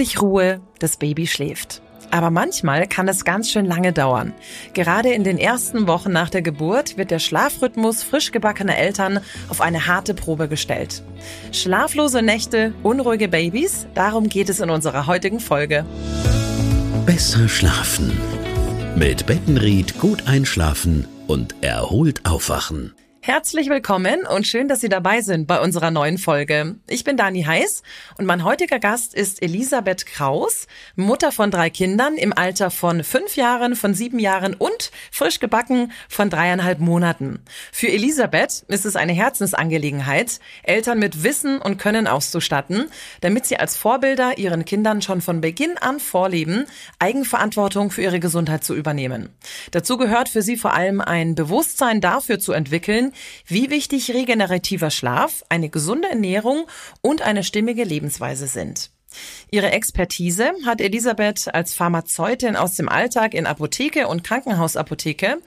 Endlich Ruhe, das Baby schläft. Aber manchmal kann es ganz schön lange dauern. Gerade in den ersten Wochen nach der Geburt wird der Schlafrhythmus frisch gebackener Eltern auf eine harte Probe gestellt. Schlaflose Nächte, unruhige Babys, darum geht es in unserer heutigen Folge. Besser schlafen. Mit Bettenried gut einschlafen und erholt aufwachen. Herzlich willkommen und schön, dass Sie dabei sind bei unserer neuen Folge. Ich bin Dani Heiß und mein heutiger Gast ist Elisabeth Kraus, Mutter von drei Kindern im Alter von fünf Jahren, von sieben Jahren und frisch gebacken von dreieinhalb Monaten. Für Elisabeth ist es eine Herzensangelegenheit, Eltern mit Wissen und Können auszustatten, damit sie als Vorbilder ihren Kindern schon von Beginn an vorleben, Eigenverantwortung für ihre Gesundheit zu übernehmen. Dazu gehört für sie vor allem ein Bewusstsein dafür zu entwickeln, wie wichtig regenerativer Schlaf, eine gesunde Ernährung und eine stimmige Lebensweise sind. Ihre Expertise hat Elisabeth als Pharmazeutin aus dem Alltag in Apotheke und Krankenhausapotheke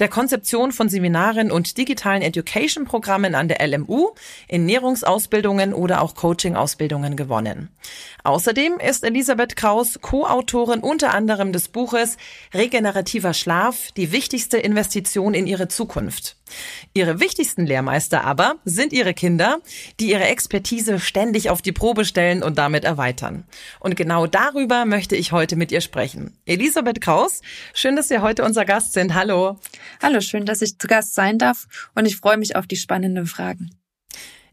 der Konzeption von Seminaren und digitalen Education-Programmen an der LMU, Ernährungsausbildungen oder auch Coaching-Ausbildungen gewonnen. Außerdem ist Elisabeth Kraus Co-Autorin unter anderem des Buches Regenerativer Schlaf, die wichtigste Investition in ihre Zukunft. Ihre wichtigsten Lehrmeister aber sind ihre Kinder, die ihre Expertise ständig auf die Probe stellen und damit erweitern. Und genau darüber möchte ich heute mit ihr sprechen. Elisabeth Kraus, schön, dass Sie heute unser Gast sind. Hallo. Hallo, schön, dass ich zu Gast sein darf und ich freue mich auf die spannenden Fragen.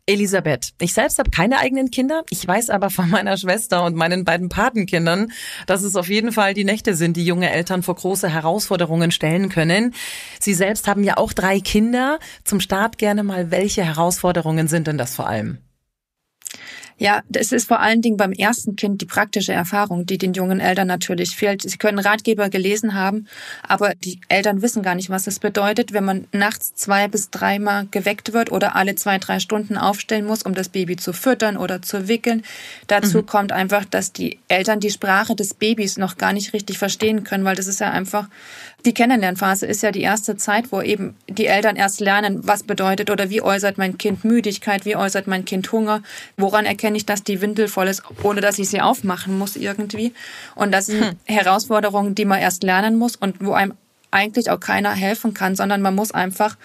Elisabeth, ich selbst habe keine eigenen Kinder. Ich weiß aber von meiner Schwester und meinen beiden Patenkindern, dass es auf jeden Fall die Nächte sind, die junge Eltern vor große Herausforderungen stellen können. Sie selbst haben ja auch drei Kinder. Zum Start gerne mal, welche Herausforderungen sind denn das vor allem? Ja, das ist vor allen Dingen beim ersten Kind die praktische Erfahrung, die den jungen Eltern natürlich fehlt. Sie können Ratgeber gelesen haben, aber die Eltern wissen gar nicht, was es bedeutet, wenn man nachts zwei bis dreimal geweckt wird oder alle zwei, drei Stunden aufstellen muss, um das Baby zu füttern oder zu wickeln. Dazu mhm. kommt einfach, dass die Eltern die Sprache des Babys noch gar nicht richtig verstehen können, weil das ist ja einfach die Kennenlernphase ist ja die erste Zeit, wo eben die Eltern erst lernen, was bedeutet oder wie äußert mein Kind Müdigkeit, wie äußert mein Kind Hunger, woran erkenne ich, dass die Windel voll ist, ohne dass ich sie aufmachen muss irgendwie. Und das sind hm. Herausforderungen, die man erst lernen muss und wo einem eigentlich auch keiner helfen kann, sondern man muss einfach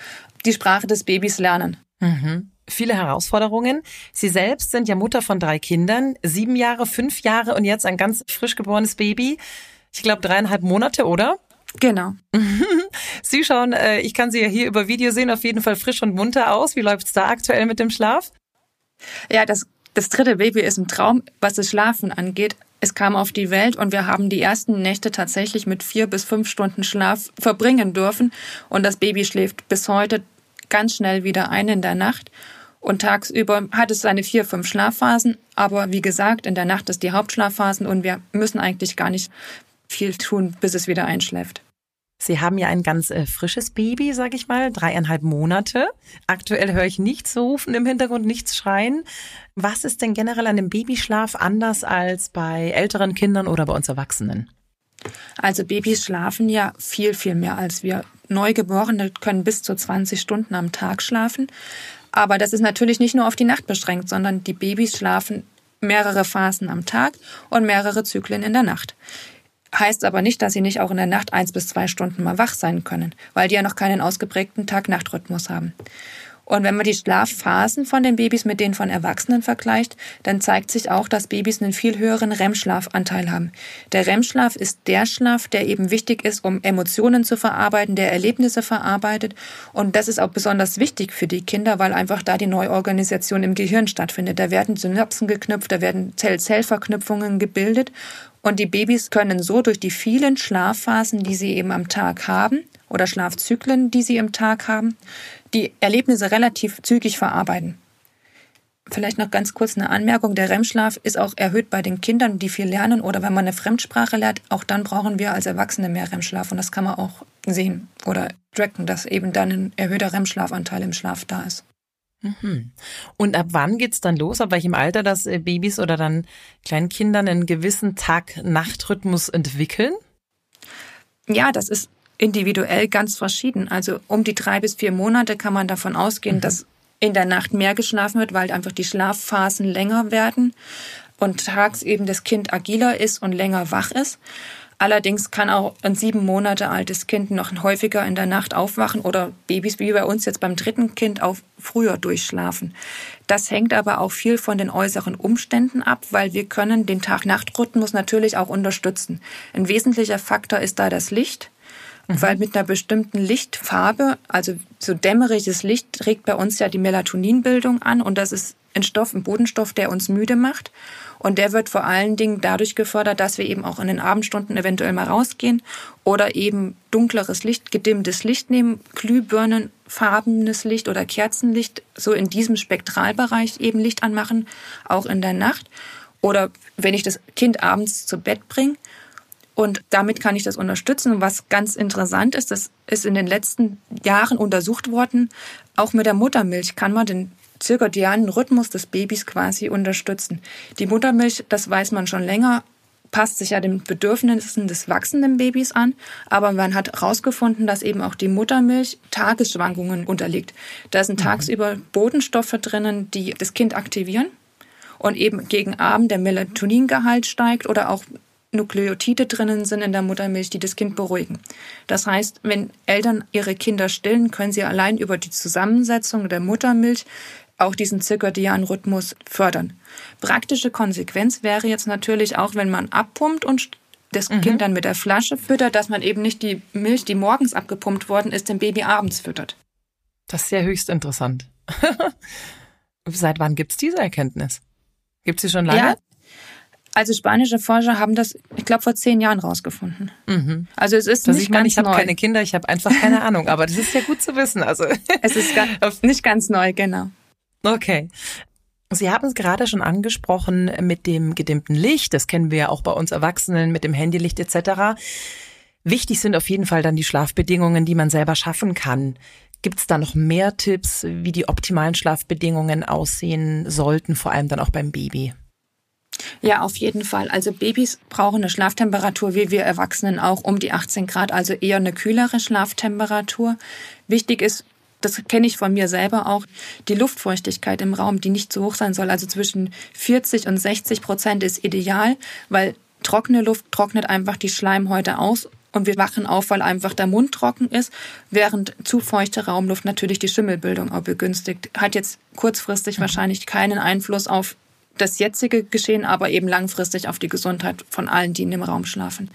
die Sprache des Babys lernen. Mhm viele Herausforderungen. Sie selbst sind ja Mutter von drei Kindern, sieben Jahre, fünf Jahre und jetzt ein ganz frisch geborenes Baby. Ich glaube dreieinhalb Monate, oder? Genau. Sie schauen, äh, ich kann Sie ja hier über Video sehen, auf jeden Fall frisch und munter aus. Wie läuft's da aktuell mit dem Schlaf? Ja, das, das dritte Baby ist im Traum, was das Schlafen angeht. Es kam auf die Welt und wir haben die ersten Nächte tatsächlich mit vier bis fünf Stunden Schlaf verbringen dürfen. Und das Baby schläft bis heute ganz schnell wieder ein in der Nacht. Und tagsüber hat es seine vier, fünf Schlafphasen. Aber wie gesagt, in der Nacht ist die Hauptschlafphasen und wir müssen eigentlich gar nicht viel tun, bis es wieder einschläft. Sie haben ja ein ganz äh, frisches Baby, sag ich mal, dreieinhalb Monate. Aktuell höre ich nichts rufen im Hintergrund, nichts schreien. Was ist denn generell an dem Babyschlaf anders als bei älteren Kindern oder bei uns Erwachsenen? Also Babys schlafen ja viel, viel mehr als wir. Neugeborene können bis zu 20 Stunden am Tag schlafen. Aber das ist natürlich nicht nur auf die Nacht beschränkt, sondern die Babys schlafen mehrere Phasen am Tag und mehrere Zyklen in der Nacht. Heißt aber nicht, dass sie nicht auch in der Nacht eins bis zwei Stunden mal wach sein können, weil die ja noch keinen ausgeprägten Tag-Nacht-Rhythmus haben. Und wenn man die Schlafphasen von den Babys mit denen von Erwachsenen vergleicht, dann zeigt sich auch, dass Babys einen viel höheren REM-Schlafanteil haben. Der REM-Schlaf ist der Schlaf, der eben wichtig ist, um Emotionen zu verarbeiten, der Erlebnisse verarbeitet. Und das ist auch besonders wichtig für die Kinder, weil einfach da die Neuorganisation im Gehirn stattfindet. Da werden Synapsen geknüpft, da werden Zell-Zell-Verknüpfungen gebildet. Und die Babys können so durch die vielen Schlafphasen, die sie eben am Tag haben, oder Schlafzyklen, die sie im Tag haben, die Erlebnisse relativ zügig verarbeiten. Vielleicht noch ganz kurz eine Anmerkung. Der REM-Schlaf ist auch erhöht bei den Kindern, die viel lernen oder wenn man eine Fremdsprache lernt. Auch dann brauchen wir als Erwachsene mehr REM-Schlaf und das kann man auch sehen oder tracken, dass eben dann ein erhöhter REM-Schlafanteil im Schlaf da ist. Mhm. Und ab wann geht's dann los? Ab welchem Alter, dass äh, Babys oder dann Kleinkinder einen gewissen Tag-Nacht-Rhythmus entwickeln? Ja, das ist individuell ganz verschieden. Also um die drei bis vier Monate kann man davon ausgehen, mhm. dass in der Nacht mehr geschlafen wird, weil einfach die Schlafphasen länger werden. und tags eben das Kind agiler ist und länger wach ist. Allerdings kann auch ein sieben Monate altes Kind noch häufiger in der Nacht aufwachen oder Babys wie bei uns jetzt beim dritten Kind auch früher durchschlafen. Das hängt aber auch viel von den äußeren Umständen ab, weil wir können den Tag-Nacht-Rhythmus natürlich auch unterstützen. Ein wesentlicher Faktor ist da das Licht. Mhm. Weil mit einer bestimmten Lichtfarbe, also so dämmeriges Licht, regt bei uns ja die Melatoninbildung an und das ist ein Stoff, ein Bodenstoff, der uns müde macht. Und der wird vor allen Dingen dadurch gefördert, dass wir eben auch in den Abendstunden eventuell mal rausgehen oder eben dunkleres Licht, gedimmtes Licht nehmen, Glühbirnen, farbenes Licht oder Kerzenlicht, so in diesem Spektralbereich eben Licht anmachen, auch in der Nacht. Oder wenn ich das Kind abends zu Bett bringe, und damit kann ich das unterstützen. Und was ganz interessant ist, das ist in den letzten Jahren untersucht worden, auch mit der Muttermilch kann man den zirkadianen Rhythmus des Babys quasi unterstützen. Die Muttermilch, das weiß man schon länger, passt sich ja den Bedürfnissen des wachsenden Babys an, aber man hat herausgefunden, dass eben auch die Muttermilch Tagesschwankungen unterliegt. Da sind mhm. tagsüber Bodenstoffe drinnen, die das Kind aktivieren und eben gegen Abend der Melatoningehalt steigt oder auch Nukleotide drinnen sind in der Muttermilch, die das Kind beruhigen. Das heißt, wenn Eltern ihre Kinder stillen, können sie allein über die Zusammensetzung der Muttermilch auch diesen zirkadianen Rhythmus fördern. Praktische Konsequenz wäre jetzt natürlich auch, wenn man abpumpt und das mhm. Kind dann mit der Flasche füttert, dass man eben nicht die Milch, die morgens abgepumpt worden ist, dem Baby abends füttert. Das ist ja höchst interessant. Seit wann gibt es diese Erkenntnis? Gibt es sie schon lange? Ja, also spanische Forscher haben das, ich glaube, vor zehn Jahren rausgefunden. Mhm. Also es ist das nicht ganz ich habe keine Kinder, ich habe einfach keine Ahnung, aber das ist ja gut zu wissen. Also es ist ganz, nicht ganz neu, genau. Okay. Sie haben es gerade schon angesprochen mit dem gedimmten Licht. Das kennen wir ja auch bei uns Erwachsenen mit dem Handylicht etc. Wichtig sind auf jeden Fall dann die Schlafbedingungen, die man selber schaffen kann. Gibt es da noch mehr Tipps, wie die optimalen Schlafbedingungen aussehen sollten, vor allem dann auch beim Baby? Ja, auf jeden Fall. Also Babys brauchen eine Schlaftemperatur, wie wir Erwachsenen auch, um die 18 Grad, also eher eine kühlere Schlaftemperatur. Wichtig ist, das kenne ich von mir selber auch, die Luftfeuchtigkeit im Raum, die nicht so hoch sein soll. Also zwischen 40 und 60 Prozent ist ideal, weil trockene Luft trocknet einfach die Schleimhäute aus und wir wachen auf, weil einfach der Mund trocken ist, während zu feuchte Raumluft natürlich die Schimmelbildung auch begünstigt. Hat jetzt kurzfristig mhm. wahrscheinlich keinen Einfluss auf das jetzige Geschehen, aber eben langfristig auf die Gesundheit von allen, die in dem Raum schlafen.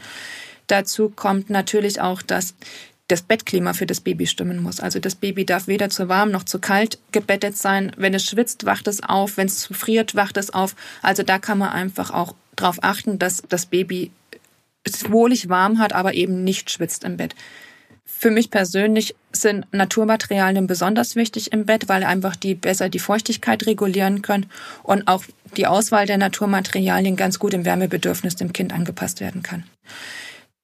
Dazu kommt natürlich auch, dass das Bettklima für das Baby stimmen muss. Also das Baby darf weder zu warm noch zu kalt gebettet sein. Wenn es schwitzt, wacht es auf. Wenn es friert, wacht es auf. Also da kann man einfach auch darauf achten, dass das Baby es wohlig warm hat, aber eben nicht schwitzt im Bett. Für mich persönlich sind Naturmaterialien besonders wichtig im Bett, weil einfach die besser die Feuchtigkeit regulieren können und auch die Auswahl der Naturmaterialien ganz gut im Wärmebedürfnis dem Kind angepasst werden kann.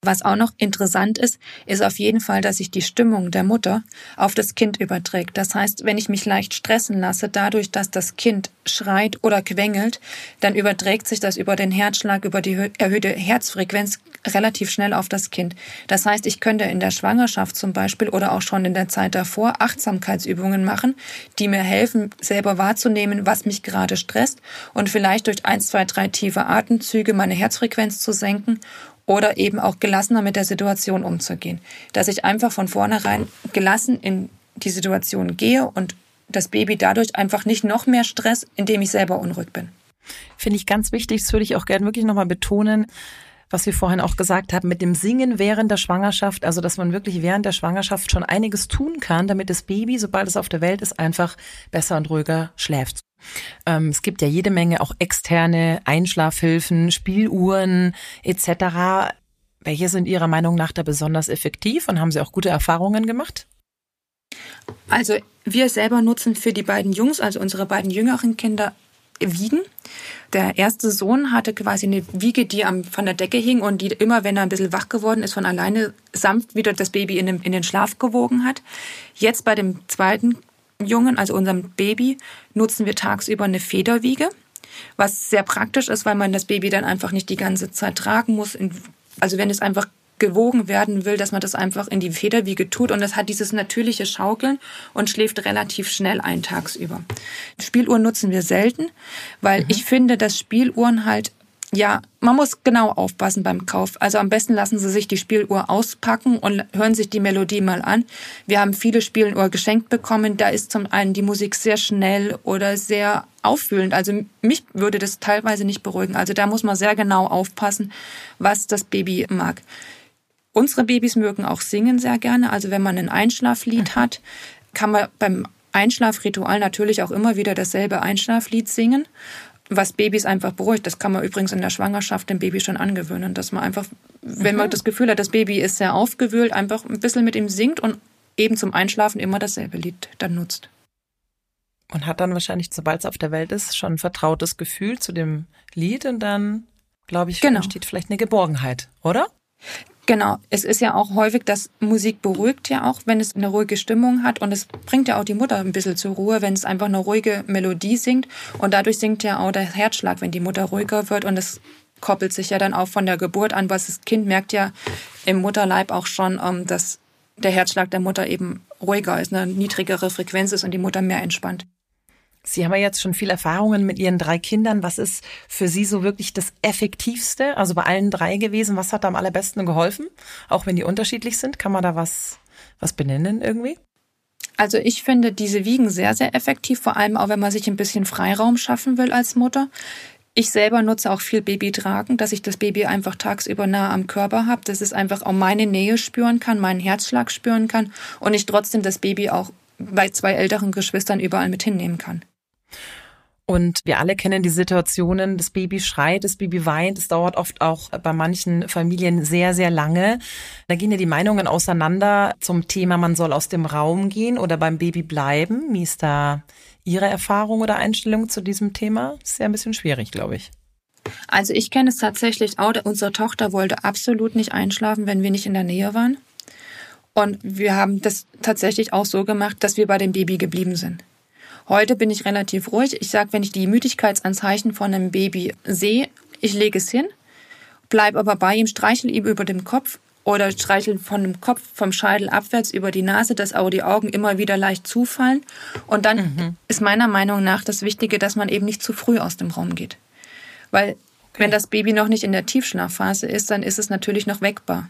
Was auch noch interessant ist, ist auf jeden Fall, dass sich die Stimmung der Mutter auf das Kind überträgt. Das heißt, wenn ich mich leicht stressen lasse, dadurch, dass das Kind schreit oder quengelt, dann überträgt sich das über den Herzschlag, über die erhöhte Herzfrequenz relativ schnell auf das Kind. Das heißt, ich könnte in der Schwangerschaft zum Beispiel oder auch schon in der Zeit davor Achtsamkeitsübungen machen, die mir helfen, selber wahrzunehmen, was mich gerade stresst und vielleicht durch eins, zwei, drei tiefe Atemzüge meine Herzfrequenz zu senken oder eben auch gelassener mit der Situation umzugehen. Dass ich einfach von vornherein gelassen in die Situation gehe und das Baby dadurch einfach nicht noch mehr Stress, indem ich selber unruhig bin. Finde ich ganz wichtig, das würde ich auch gerne wirklich nochmal betonen, was wir vorhin auch gesagt haben, mit dem Singen während der Schwangerschaft, also dass man wirklich während der Schwangerschaft schon einiges tun kann, damit das Baby, sobald es auf der Welt ist, einfach besser und ruhiger schläft. Ähm, es gibt ja jede Menge auch externe Einschlafhilfen, Spieluhren etc. Welche sind Ihrer Meinung nach da besonders effektiv und haben Sie auch gute Erfahrungen gemacht? Also wir selber nutzen für die beiden Jungs, also unsere beiden jüngeren Kinder, Wiegen. Der erste Sohn hatte quasi eine Wiege, die am, von der Decke hing und die immer, wenn er ein bisschen wach geworden ist, von alleine sanft wieder das Baby in den, in den Schlaf gewogen hat. Jetzt bei dem zweiten Jungen, also unserem Baby, nutzen wir tagsüber eine Federwiege, was sehr praktisch ist, weil man das Baby dann einfach nicht die ganze Zeit tragen muss. Also wenn es einfach gewogen werden will, dass man das einfach in die Federwiege tut und das hat dieses natürliche Schaukeln und schläft relativ schnell ein tagsüber. Spieluhren nutzen wir selten, weil mhm. ich finde, dass Spieluhren halt ja, man muss genau aufpassen beim Kauf. Also am besten lassen Sie sich die Spieluhr auspacken und hören sich die Melodie mal an. Wir haben viele Spieluhr geschenkt bekommen. Da ist zum einen die Musik sehr schnell oder sehr auffühlend. Also mich würde das teilweise nicht beruhigen. Also da muss man sehr genau aufpassen, was das Baby mag. Unsere Babys mögen auch singen sehr gerne. Also wenn man ein Einschlaflied mhm. hat, kann man beim Einschlafritual natürlich auch immer wieder dasselbe Einschlaflied singen, was Babys einfach beruhigt. Das kann man übrigens in der Schwangerschaft dem Baby schon angewöhnen, dass man einfach, wenn man mhm. das Gefühl hat, das Baby ist sehr aufgewühlt, einfach ein bisschen mit ihm singt und eben zum Einschlafen immer dasselbe Lied dann nutzt. Und hat dann wahrscheinlich, sobald es auf der Welt ist, schon ein vertrautes Gefühl zu dem Lied und dann, glaube ich, genau. entsteht vielleicht eine Geborgenheit, oder? Genau, es ist ja auch häufig, dass Musik beruhigt ja auch, wenn es eine ruhige Stimmung hat. Und es bringt ja auch die Mutter ein bisschen zur Ruhe, wenn es einfach eine ruhige Melodie singt. Und dadurch sinkt ja auch der Herzschlag, wenn die Mutter ruhiger wird. Und es koppelt sich ja dann auch von der Geburt an, was das Kind merkt ja im Mutterleib auch schon, ähm, dass der Herzschlag der Mutter eben ruhiger ist, eine niedrigere Frequenz ist und die Mutter mehr entspannt. Sie haben ja jetzt schon viel Erfahrungen mit Ihren drei Kindern. Was ist für Sie so wirklich das Effektivste? Also bei allen drei gewesen. Was hat da am allerbesten geholfen? Auch wenn die unterschiedlich sind, kann man da was, was benennen irgendwie? Also ich finde diese Wiegen sehr, sehr effektiv, vor allem auch wenn man sich ein bisschen Freiraum schaffen will als Mutter. Ich selber nutze auch viel Babytragen, dass ich das Baby einfach tagsüber nah am Körper habe, dass es einfach auch meine Nähe spüren kann, meinen Herzschlag spüren kann und ich trotzdem das Baby auch bei zwei älteren Geschwistern überall mit hinnehmen kann. Und wir alle kennen die Situationen, das Baby schreit, das Baby weint. Es dauert oft auch bei manchen Familien sehr, sehr lange. Da gehen ja die Meinungen auseinander zum Thema, man soll aus dem Raum gehen oder beim Baby bleiben. Wie ist da Ihre Erfahrung oder Einstellung zu diesem Thema? Ist ja ein bisschen schwierig, glaube ich. Also ich kenne es tatsächlich auch. Unsere Tochter wollte absolut nicht einschlafen, wenn wir nicht in der Nähe waren. Und wir haben das tatsächlich auch so gemacht, dass wir bei dem Baby geblieben sind. Heute bin ich relativ ruhig. Ich sage, wenn ich die Müdigkeitsanzeichen von einem Baby sehe, ich lege es hin, bleib aber bei ihm, streichel ihm über dem Kopf oder streichel von dem Kopf, vom Scheitel abwärts über die Nase, dass auch die Augen immer wieder leicht zufallen. Und dann mhm. ist meiner Meinung nach das Wichtige, dass man eben nicht zu früh aus dem Raum geht. Weil okay. wenn das Baby noch nicht in der Tiefschlafphase ist, dann ist es natürlich noch weckbar.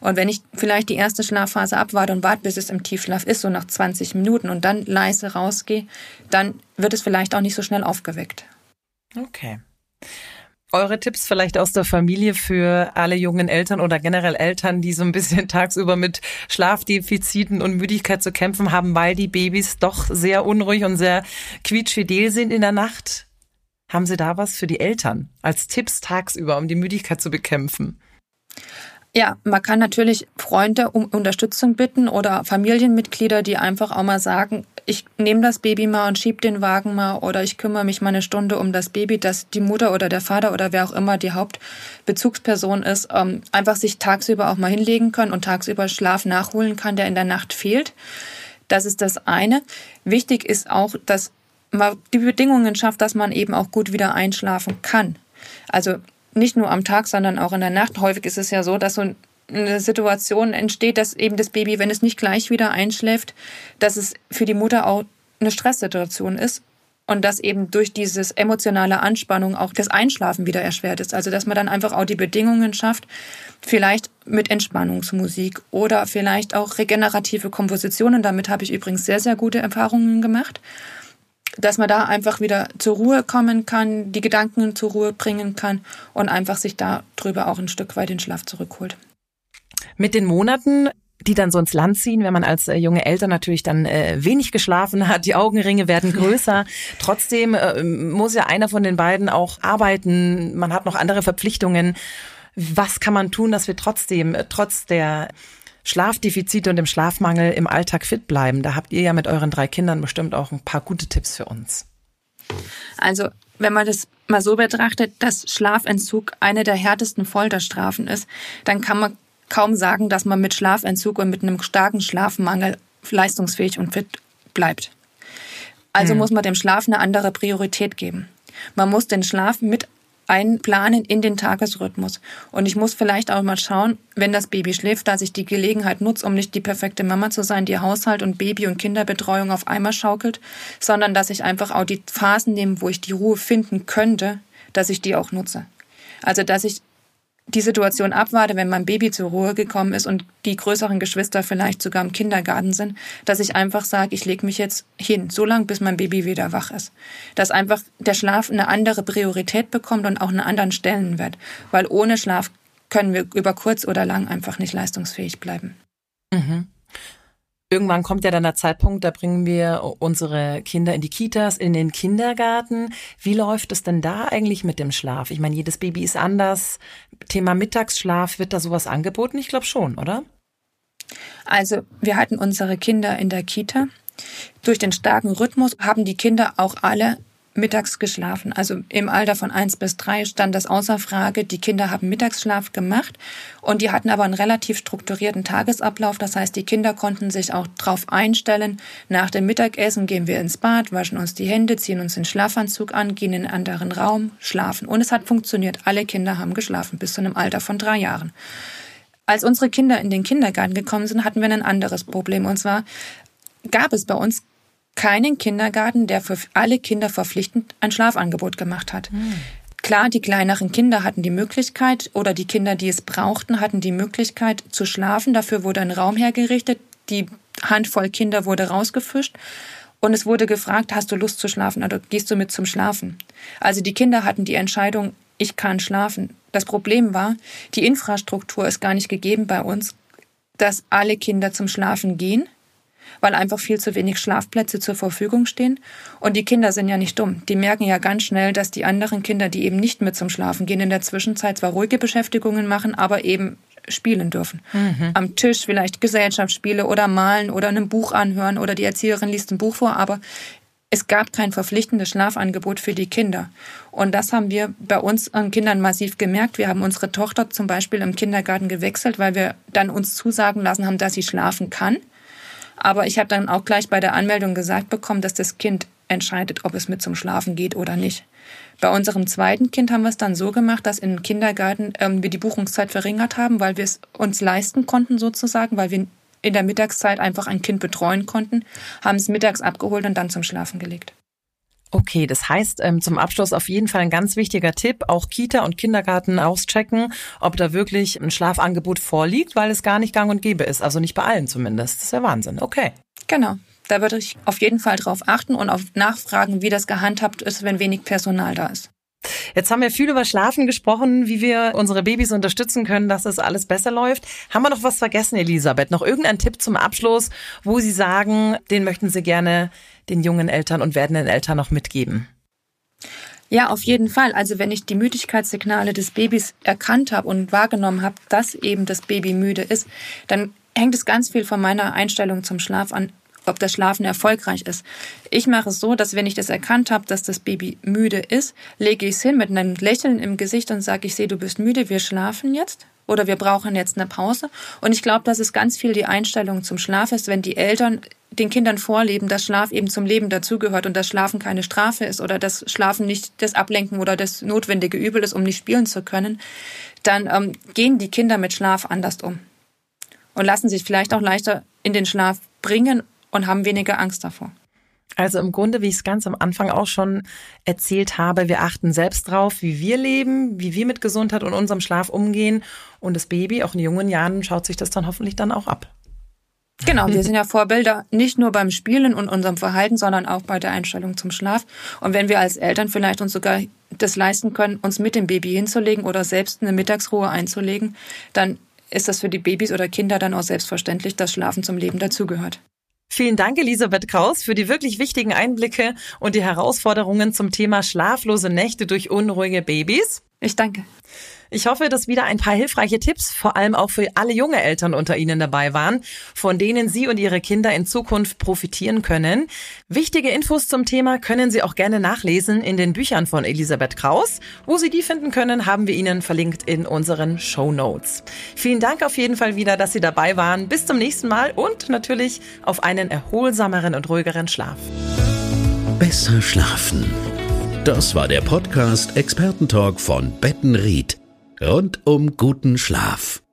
Und wenn ich vielleicht die erste Schlafphase abwarte und warte, bis es im Tiefschlaf ist, so nach 20 Minuten und dann leise rausgehe, dann wird es vielleicht auch nicht so schnell aufgeweckt. Okay. Eure Tipps vielleicht aus der Familie für alle jungen Eltern oder generell Eltern, die so ein bisschen tagsüber mit Schlafdefiziten und Müdigkeit zu kämpfen haben, weil die Babys doch sehr unruhig und sehr quietschfidel sind in der Nacht. Haben Sie da was für die Eltern als Tipps tagsüber, um die Müdigkeit zu bekämpfen? Ja, man kann natürlich Freunde um Unterstützung bitten oder Familienmitglieder, die einfach auch mal sagen, ich nehme das Baby mal und schieb den Wagen mal oder ich kümmere mich mal eine Stunde um das Baby, dass die Mutter oder der Vater oder wer auch immer die Hauptbezugsperson ist, ähm, einfach sich tagsüber auch mal hinlegen können und tagsüber Schlaf nachholen kann, der in der Nacht fehlt. Das ist das eine. Wichtig ist auch, dass man die Bedingungen schafft, dass man eben auch gut wieder einschlafen kann. Also nicht nur am Tag, sondern auch in der Nacht. Häufig ist es ja so, dass so eine Situation entsteht, dass eben das Baby, wenn es nicht gleich wieder einschläft, dass es für die Mutter auch eine Stresssituation ist und dass eben durch dieses emotionale Anspannung auch das Einschlafen wieder erschwert ist. Also dass man dann einfach auch die Bedingungen schafft, vielleicht mit Entspannungsmusik oder vielleicht auch regenerative Kompositionen. Damit habe ich übrigens sehr, sehr gute Erfahrungen gemacht dass man da einfach wieder zur Ruhe kommen kann, die Gedanken zur Ruhe bringen kann und einfach sich da drüber auch ein Stück weit den Schlaf zurückholt. Mit den Monaten die dann so ins Land ziehen, wenn man als äh, junge Eltern natürlich dann äh, wenig geschlafen hat, die Augenringe werden größer. Trotzdem äh, muss ja einer von den beiden auch arbeiten. Man hat noch andere Verpflichtungen. Was kann man tun, dass wir trotzdem, äh, trotz der Schlafdefizite und dem Schlafmangel im Alltag fit bleiben. Da habt ihr ja mit euren drei Kindern bestimmt auch ein paar gute Tipps für uns. Also, wenn man das mal so betrachtet, dass Schlafentzug eine der härtesten Folterstrafen ist, dann kann man kaum sagen, dass man mit Schlafentzug und mit einem starken Schlafmangel leistungsfähig und fit bleibt. Also hm. muss man dem Schlaf eine andere Priorität geben. Man muss den Schlaf mit einplanen in den Tagesrhythmus. Und ich muss vielleicht auch mal schauen, wenn das Baby schläft, dass ich die Gelegenheit nutze, um nicht die perfekte Mama zu sein, die Haushalt und Baby- und Kinderbetreuung auf einmal schaukelt, sondern dass ich einfach auch die Phasen nehme, wo ich die Ruhe finden könnte, dass ich die auch nutze. Also, dass ich die Situation abwarte, wenn mein Baby zur Ruhe gekommen ist und die größeren Geschwister vielleicht sogar im Kindergarten sind, dass ich einfach sage, ich lege mich jetzt hin, so lange, bis mein Baby wieder wach ist. Dass einfach der Schlaf eine andere Priorität bekommt und auch einen anderen Stellenwert. Weil ohne Schlaf können wir über kurz oder lang einfach nicht leistungsfähig bleiben. Mhm. Irgendwann kommt ja dann der Zeitpunkt, da bringen wir unsere Kinder in die Kitas, in den Kindergarten. Wie läuft es denn da eigentlich mit dem Schlaf? Ich meine, jedes Baby ist anders. Thema Mittagsschlaf, wird da sowas angeboten? Ich glaube schon, oder? Also, wir hatten unsere Kinder in der Kita. Durch den starken Rhythmus haben die Kinder auch alle mittags geschlafen. Also im Alter von eins bis drei stand das außer Frage. Die Kinder haben Mittagsschlaf gemacht und die hatten aber einen relativ strukturierten Tagesablauf. Das heißt, die Kinder konnten sich auch darauf einstellen. Nach dem Mittagessen gehen wir ins Bad, waschen uns die Hände, ziehen uns den Schlafanzug an, gehen in einen anderen Raum, schlafen. Und es hat funktioniert. Alle Kinder haben geschlafen bis zu einem Alter von drei Jahren. Als unsere Kinder in den Kindergarten gekommen sind, hatten wir ein anderes Problem. Und zwar gab es bei uns keinen Kindergarten, der für alle Kinder verpflichtend ein Schlafangebot gemacht hat. Mhm. Klar, die kleineren Kinder hatten die Möglichkeit oder die Kinder, die es brauchten, hatten die Möglichkeit zu schlafen. Dafür wurde ein Raum hergerichtet. Die Handvoll Kinder wurde rausgefischt. Und es wurde gefragt, hast du Lust zu schlafen oder gehst du mit zum Schlafen? Also die Kinder hatten die Entscheidung, ich kann schlafen. Das Problem war, die Infrastruktur ist gar nicht gegeben bei uns, dass alle Kinder zum Schlafen gehen weil einfach viel zu wenig Schlafplätze zur Verfügung stehen. Und die Kinder sind ja nicht dumm. Die merken ja ganz schnell, dass die anderen Kinder, die eben nicht mit zum Schlafen gehen, in der Zwischenzeit zwar ruhige Beschäftigungen machen, aber eben spielen dürfen. Mhm. Am Tisch vielleicht Gesellschaftsspiele oder malen oder ein Buch anhören oder die Erzieherin liest ein Buch vor, aber es gab kein verpflichtendes Schlafangebot für die Kinder. Und das haben wir bei uns an Kindern massiv gemerkt. Wir haben unsere Tochter zum Beispiel im Kindergarten gewechselt, weil wir dann uns zusagen lassen haben, dass sie schlafen kann. Aber ich habe dann auch gleich bei der Anmeldung gesagt bekommen, dass das Kind entscheidet, ob es mit zum Schlafen geht oder nicht. Bei unserem zweiten Kind haben wir es dann so gemacht, dass im Kindergarten ähm, wir die Buchungszeit verringert haben, weil wir es uns leisten konnten sozusagen, weil wir in der Mittagszeit einfach ein Kind betreuen konnten, haben es mittags abgeholt und dann zum Schlafen gelegt. Okay, das heißt ähm, zum Abschluss auf jeden Fall ein ganz wichtiger Tipp, auch Kita und Kindergarten auschecken, ob da wirklich ein Schlafangebot vorliegt, weil es gar nicht gang und gäbe ist. Also nicht bei allen zumindest. Das ist ja Wahnsinn. Okay. Genau. Da würde ich auf jeden Fall drauf achten und auf nachfragen, wie das gehandhabt ist, wenn wenig Personal da ist. Jetzt haben wir viel über Schlafen gesprochen, wie wir unsere Babys unterstützen können, dass es alles besser läuft. Haben wir noch was vergessen, Elisabeth? Noch irgendein Tipp zum Abschluss, wo Sie sagen, den möchten Sie gerne den jungen Eltern und werdenden Eltern noch mitgeben? Ja, auf jeden Fall. Also wenn ich die Müdigkeitssignale des Babys erkannt habe und wahrgenommen habe, dass eben das Baby müde ist, dann hängt es ganz viel von meiner Einstellung zum Schlaf an, ob das Schlafen erfolgreich ist. Ich mache es so, dass wenn ich das erkannt habe, dass das Baby müde ist, lege ich es hin mit einem Lächeln im Gesicht und sage, ich sehe, du bist müde, wir schlafen jetzt oder wir brauchen jetzt eine Pause. Und ich glaube, dass es ganz viel die Einstellung zum Schlaf ist, wenn die Eltern den Kindern vorleben, dass Schlaf eben zum Leben dazugehört und dass Schlafen keine Strafe ist oder dass Schlafen nicht das Ablenken oder das notwendige Übel ist, um nicht spielen zu können, dann ähm, gehen die Kinder mit Schlaf anders um und lassen sich vielleicht auch leichter in den Schlaf bringen und haben weniger Angst davor. Also im Grunde, wie ich es ganz am Anfang auch schon erzählt habe, wir achten selbst drauf, wie wir leben, wie wir mit Gesundheit und unserem Schlaf umgehen. Und das Baby, auch in jungen Jahren, schaut sich das dann hoffentlich dann auch ab. Genau, wir sind ja Vorbilder nicht nur beim Spielen und unserem Verhalten, sondern auch bei der Einstellung zum Schlaf. Und wenn wir als Eltern vielleicht uns sogar das leisten können, uns mit dem Baby hinzulegen oder selbst eine Mittagsruhe einzulegen, dann ist das für die Babys oder Kinder dann auch selbstverständlich, dass Schlafen zum Leben dazugehört. Vielen Dank, Elisabeth Kraus, für die wirklich wichtigen Einblicke und die Herausforderungen zum Thema schlaflose Nächte durch unruhige Babys. Ich danke. Ich hoffe, dass wieder ein paar hilfreiche Tipps, vor allem auch für alle junge Eltern unter Ihnen dabei waren, von denen Sie und Ihre Kinder in Zukunft profitieren können. Wichtige Infos zum Thema können Sie auch gerne nachlesen in den Büchern von Elisabeth Kraus. Wo Sie die finden können, haben wir Ihnen verlinkt in unseren Show Notes. Vielen Dank auf jeden Fall wieder, dass Sie dabei waren. Bis zum nächsten Mal und natürlich auf einen erholsameren und ruhigeren Schlaf. Besser schlafen. Das war der Podcast Expertentalk von Bettenried. Rund um guten Schlaf.